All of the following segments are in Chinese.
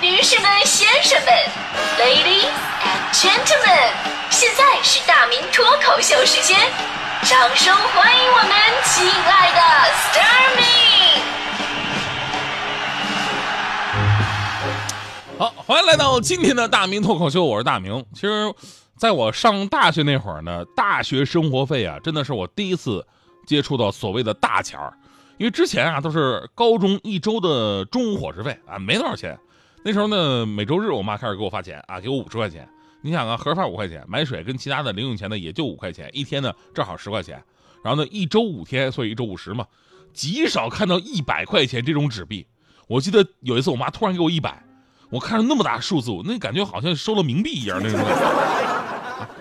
女士们、先生们，Ladies and Gentlemen，现在是大明脱口秀时间，掌声欢迎我们亲爱的 s t a r m y 好，欢迎来到今天的大明脱口秀，我是大明。其实，在我上大学那会儿呢，大学生活费啊，真的是我第一次接触到所谓的大钱儿。因为之前啊，都是高中一周的中午伙食费啊，没多少钱。那时候呢，每周日我妈开始给我发钱啊，给我五十块钱。你想啊，盒饭五块钱，买水跟其他的零用钱呢，也就五块钱，一天呢正好十块钱。然后呢，一周五天，所以一周五十嘛，极少看到一百块钱这种纸币。我记得有一次，我妈突然给我一百，我看着那么大数字，那感觉好像收了冥币一样那种。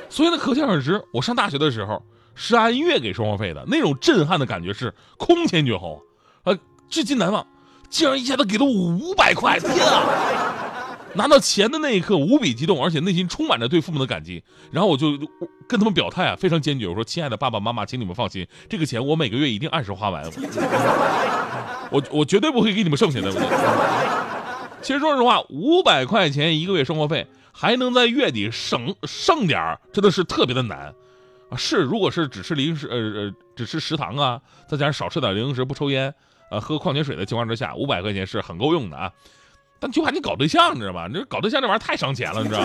所以呢，可想而知，我上大学的时候是按月给生活费的，那种震撼的感觉是空前绝后，呃，至今难忘。竟然一下子给了我五百块！天啊！拿到钱的那一刻无比激动，而且内心充满着对父母的感激。然后我就跟他们表态啊，非常坚决，我说：“亲爱的爸爸妈妈，请你们放心，这个钱我每个月一定按时花完，我我绝对不会给你们剩下的。”其实说实话，五百块钱一个月生活费，还能在月底省剩点儿，真的是特别的难啊！是，如果是只吃零食，呃呃，只吃食堂啊，再加上少吃点零食，不抽烟。呃，喝矿泉水的情况之下，五百块钱是很够用的啊。但就怕你搞对象，你知道吧？你搞对象这玩意儿太伤钱了，你知道。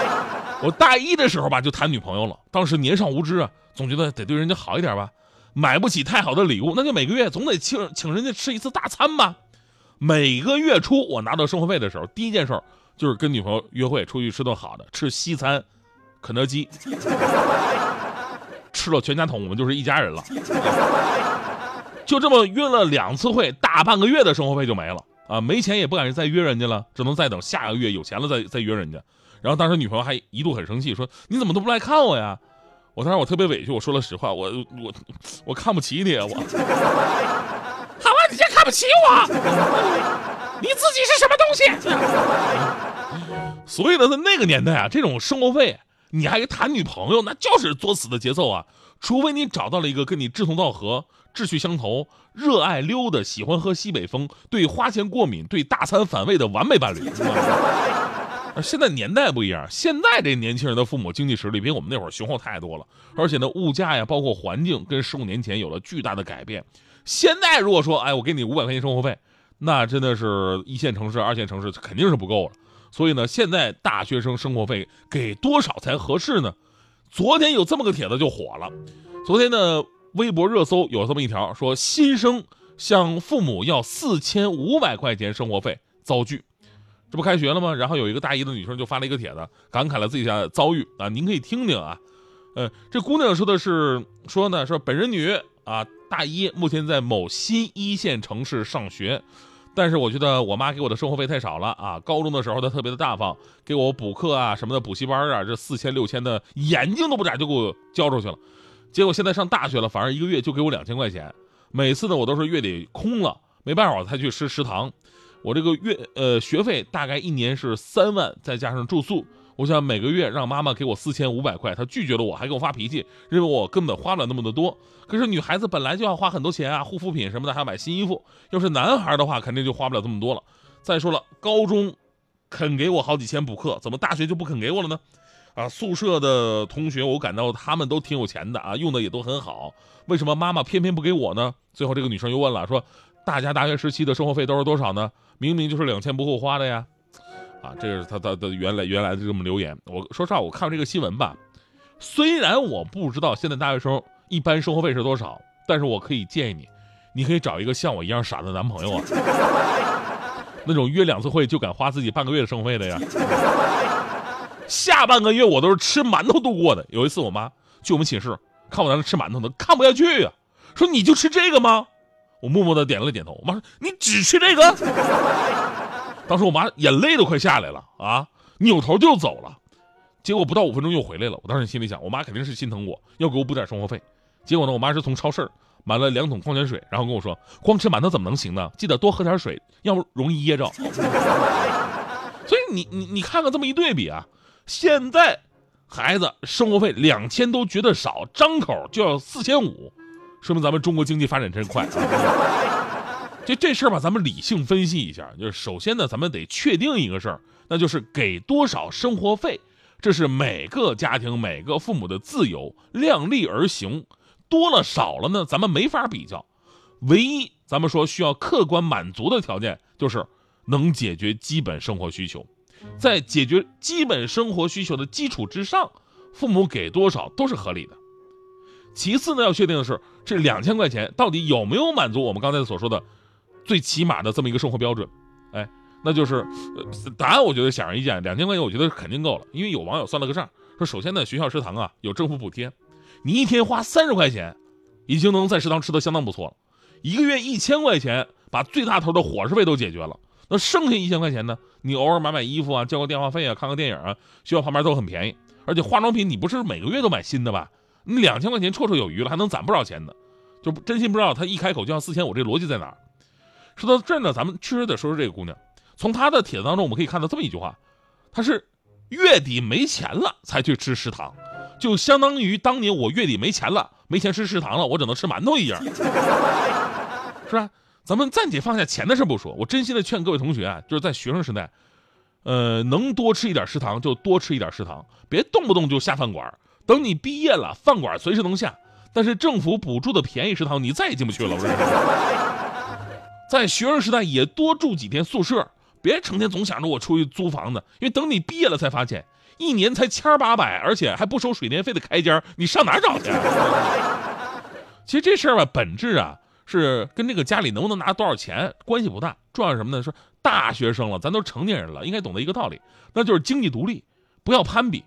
我大一的时候吧，就谈女朋友了。当时年少无知啊，总觉得得对人家好一点吧。买不起太好的礼物，那就每个月总得请请人家吃一次大餐吧。每个月初我拿到生活费的时候，第一件事就是跟女朋友约会，出去吃顿好的，吃西餐，肯德基，吃了全家桶，我们就是一家人了。就这么约了两次会，大半个月的生活费就没了啊！没钱也不敢再约人家了，只能再等下个月有钱了再再约人家。然后当时女朋友还一度很生气，说：“你怎么都不来看我呀？”我当时我特别委屈，我说了实话，我我我看不起你啊，我。好啊，你先看不起我，你自己是什么东西？所以呢，在那个年代啊，这种生活费你还谈女朋友，那就是作死的节奏啊！除非你找到了一个跟你志同道合。志趣相投、热爱溜达、喜欢喝西北风、对花钱过敏、对大餐反胃的完美伴侣。现在年代不一样，现在这年轻人的父母经济实力比我们那会儿雄厚太多了，而且呢，物价呀，包括环境，跟十五年前有了巨大的改变。现在如果说，哎，我给你五百块钱生活费，那真的是一线城市、二线城市肯定是不够了。所以呢，现在大学生生活费给多少才合适呢？昨天有这么个帖子就火了，昨天呢。微博热搜有这么一条，说新生向父母要四千五百块钱生活费遭拒，这不开学了吗？然后有一个大一的女生就发了一个帖子，感慨了自己的遭遇啊，您可以听听啊。呃，这姑娘说的是说呢，说本人女啊，大一，目前在某新一线城市上学，但是我觉得我妈给我的生活费太少了啊。高中的时候她特别的大方，给我补课啊什么的，补习班啊，这四千六千的眼睛都不眨就给我交出去了。结果现在上大学了，反而一个月就给我两千块钱，每次呢我都是月底空了，没办法我才去吃食堂。我这个月呃学费大概一年是三万，再加上住宿，我想每个月让妈妈给我四千五百块，她拒绝了我，还给我发脾气，认为我根本花不了那么的多。可是女孩子本来就要花很多钱啊，护肤品什么的，还要买新衣服。要是男孩的话，肯定就花不了这么多了。再说了，高中肯给我好几千补课，怎么大学就不肯给我了呢？啊，宿舍的同学，我感到他们都挺有钱的啊，用的也都很好。为什么妈妈偏偏不给我呢？最后这个女生又问了，说大家大学时期的生活费都是多少呢？明明就是两千不够花的呀！啊，这个是他他的原来原来的这么留言。我说实话，我看这个新闻吧，虽然我不知道现在大学生一般生活费是多少，但是我可以建议你，你可以找一个像我一样傻的男朋友啊，那种约两次会就敢花自己半个月的生活费的呀。下半个月我都是吃馒头度过的。有一次我妈去我们寝室看我在那吃馒头呢，看不下去呀，说你就吃这个吗？我默默的点了点头。我妈说你只吃这个？当时我妈眼泪都快下来了啊，扭头就走了。结果不到五分钟又回来了。我当时心里想，我妈肯定是心疼我，要给我补点生活费。结果呢，我妈是从超市买了两桶矿泉水，然后跟我说，光吃馒头怎么能行呢？记得多喝点水，要不容易噎着。所以你你你看看这么一对比啊。现在孩子生活费两千都觉得少，张口就要四千五，说明咱们中国经济发展真快。就这事儿吧，咱们理性分析一下。就是首先呢，咱们得确定一个事儿，那就是给多少生活费，这是每个家庭每个父母的自由，量力而行。多了少了呢，咱们没法比较。唯一咱们说需要客观满足的条件，就是能解决基本生活需求。在解决基本生活需求的基础之上，父母给多少都是合理的。其次呢，要确定的是这两千块钱到底有没有满足我们刚才所说的最起码的这么一个生活标准？哎，那就是答案，我觉得显而易见，两千块钱我觉得肯定够了。因为有网友算了个账，说首先呢，学校食堂啊有政府补贴，你一天花三十块钱，已经能在食堂吃的相当不错了。一个月一千块钱，把最大头的伙食费都解决了。那剩下一千块钱呢？你偶尔买买衣服啊，交个电话费啊，看个电影啊，学校旁边都很便宜。而且化妆品你不是每个月都买新的吧？你两千块钱绰绰有余了，还能攒不少钱呢。就真心不知道他一开口就要四千五，这逻辑在哪儿？说到这儿呢，咱们确实得说说这个姑娘。从她的帖子当中，我们可以看到这么一句话：她是月底没钱了才去吃食堂，就相当于当年我月底没钱了，没钱吃食堂了，我只能吃馒头一样，是吧？咱们暂且放下钱的事不说，我真心的劝各位同学啊，就是在学生时代，呃，能多吃一点食堂就多吃一点食堂，别动不动就下饭馆。等你毕业了，饭馆随时能下，但是政府补助的便宜食堂你再也进不去了。在学生时代也多住几天宿舍，别成天总想着我出去租房子，因为等你毕业了才发现，一年才千八百，而且还不收水电费的开间，你上哪找去？其实这事儿吧，本质啊。是跟这个家里能不能拿多少钱关系不大，重要是什么呢？说大学生了，咱都成年人了，应该懂得一个道理，那就是经济独立，不要攀比。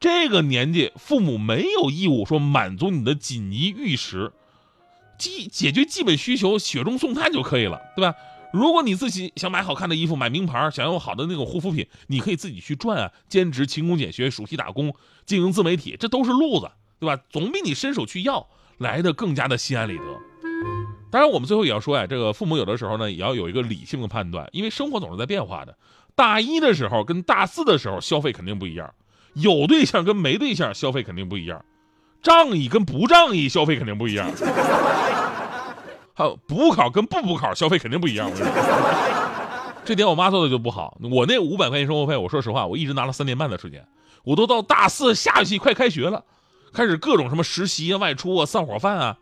这个年纪，父母没有义务说满足你的锦衣玉食，基解决基本需求，雪中送炭就可以了，对吧？如果你自己想买好看的衣服，买名牌，想要好的那种护肤品，你可以自己去赚啊，兼职、勤工俭学、暑期打工、经营自媒体，这都是路子，对吧？总比你伸手去要来的更加的心安理得。当然，我们最后也要说呀，这个父母有的时候呢，也要有一个理性的判断，因为生活总是在变化的。大一的时候跟大四的时候消费肯定不一样，有对象跟没对象消费肯定不一样，仗义跟不仗义消费肯定不一样，还有补考跟不补考消费肯定不一样。这点我妈做的就不好。我那五百块钱生活费，我说实话，我一直拿了三年半的时间，我都到大四下学期快开学了，开始各种什么实习啊、外出啊、散伙饭啊。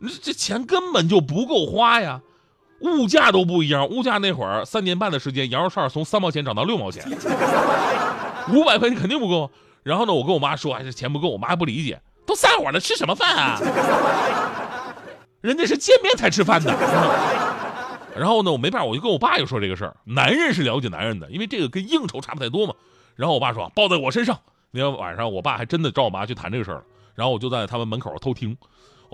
这这钱根本就不够花呀，物价都不一样。物价那会儿三年半的时间，羊肉串从三毛钱涨到六毛钱，五百块钱肯定不够。然后呢，我跟我妈说，哎，这钱不够。我妈还不理解，都散伙了，吃什么饭啊？人家是见面才吃饭的。然后呢，我没办法，我就跟我爸又说这个事儿。男人是了解男人的，因为这个跟应酬差不太多嘛。然后我爸说，包在我身上。那天晚上，我爸还真的找我妈去谈这个事儿了。然后我就在他们门口偷听。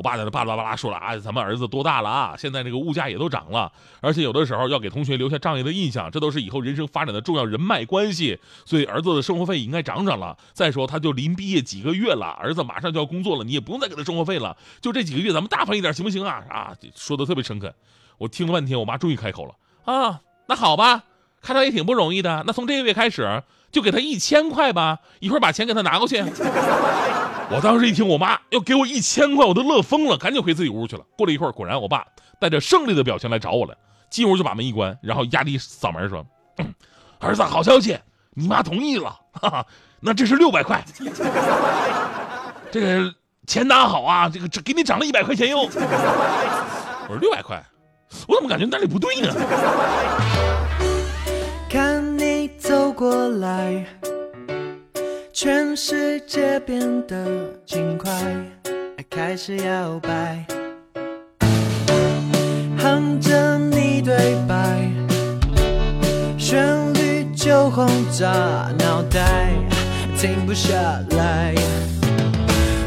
我爸在那巴拉巴拉说了啊，咱们儿子多大了啊？现在这个物价也都涨了，而且有的时候要给同学留下仗义的印象，这都是以后人生发展的重要人脉关系。所以儿子的生活费应该涨涨了。再说他就临毕业几个月了，儿子马上就要工作了，你也不用再给他生活费了。就这几个月，咱们大方一点行不行啊？啊，说的特别诚恳。我听了半天，我妈终于开口了啊，那好吧，看他也挺不容易的，那从这个月开始就给他一千块吧，一会儿把钱给他拿过去。我当时一听我妈要给我一千块，我都乐疯了，赶紧回自己屋去了。过了一会儿，果然我爸带着胜利的表情来找我了，进屋就把门一关，然后压低嗓门说：“ 儿子，好消息，你妈同意了，哈哈，那这是六百块，这个钱拿好啊，这个这给你涨了一百块钱哟。”我说六百块，我怎么感觉哪里不对呢？看你走过来。全世界变得轻快，爱开始摇摆，哼着你对白，旋律就轰炸脑袋，停不下来。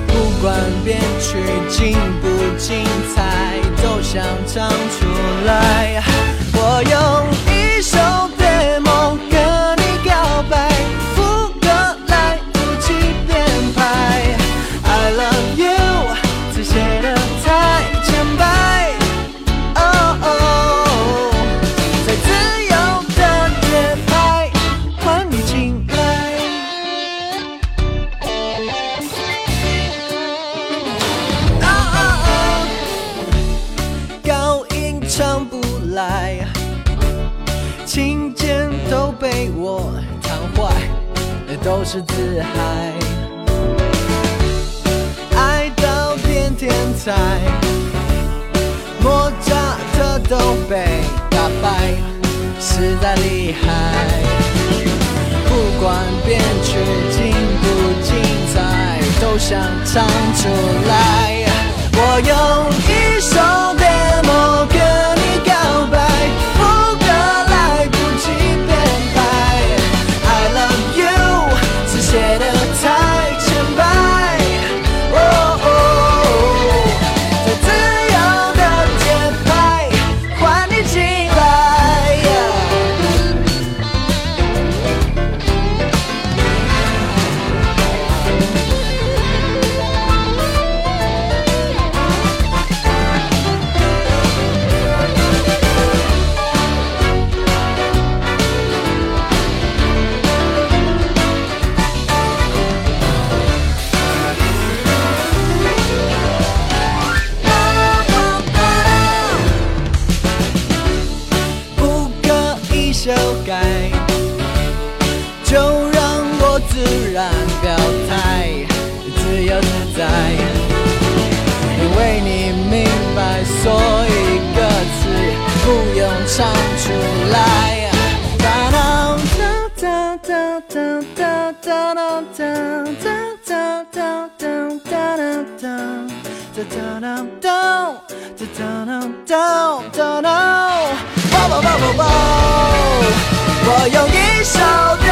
不管编曲精不精彩，都想唱出来。我用来，琴键都被我弹坏，都是自嗨。爱到变天才，莫扎特都被打败，实在厉害。不管编曲精不精彩，都想唱出来。我用一首。歌。哒啦哒，哒啦哒，哒啦，啵啵啵啵啵，我有一首。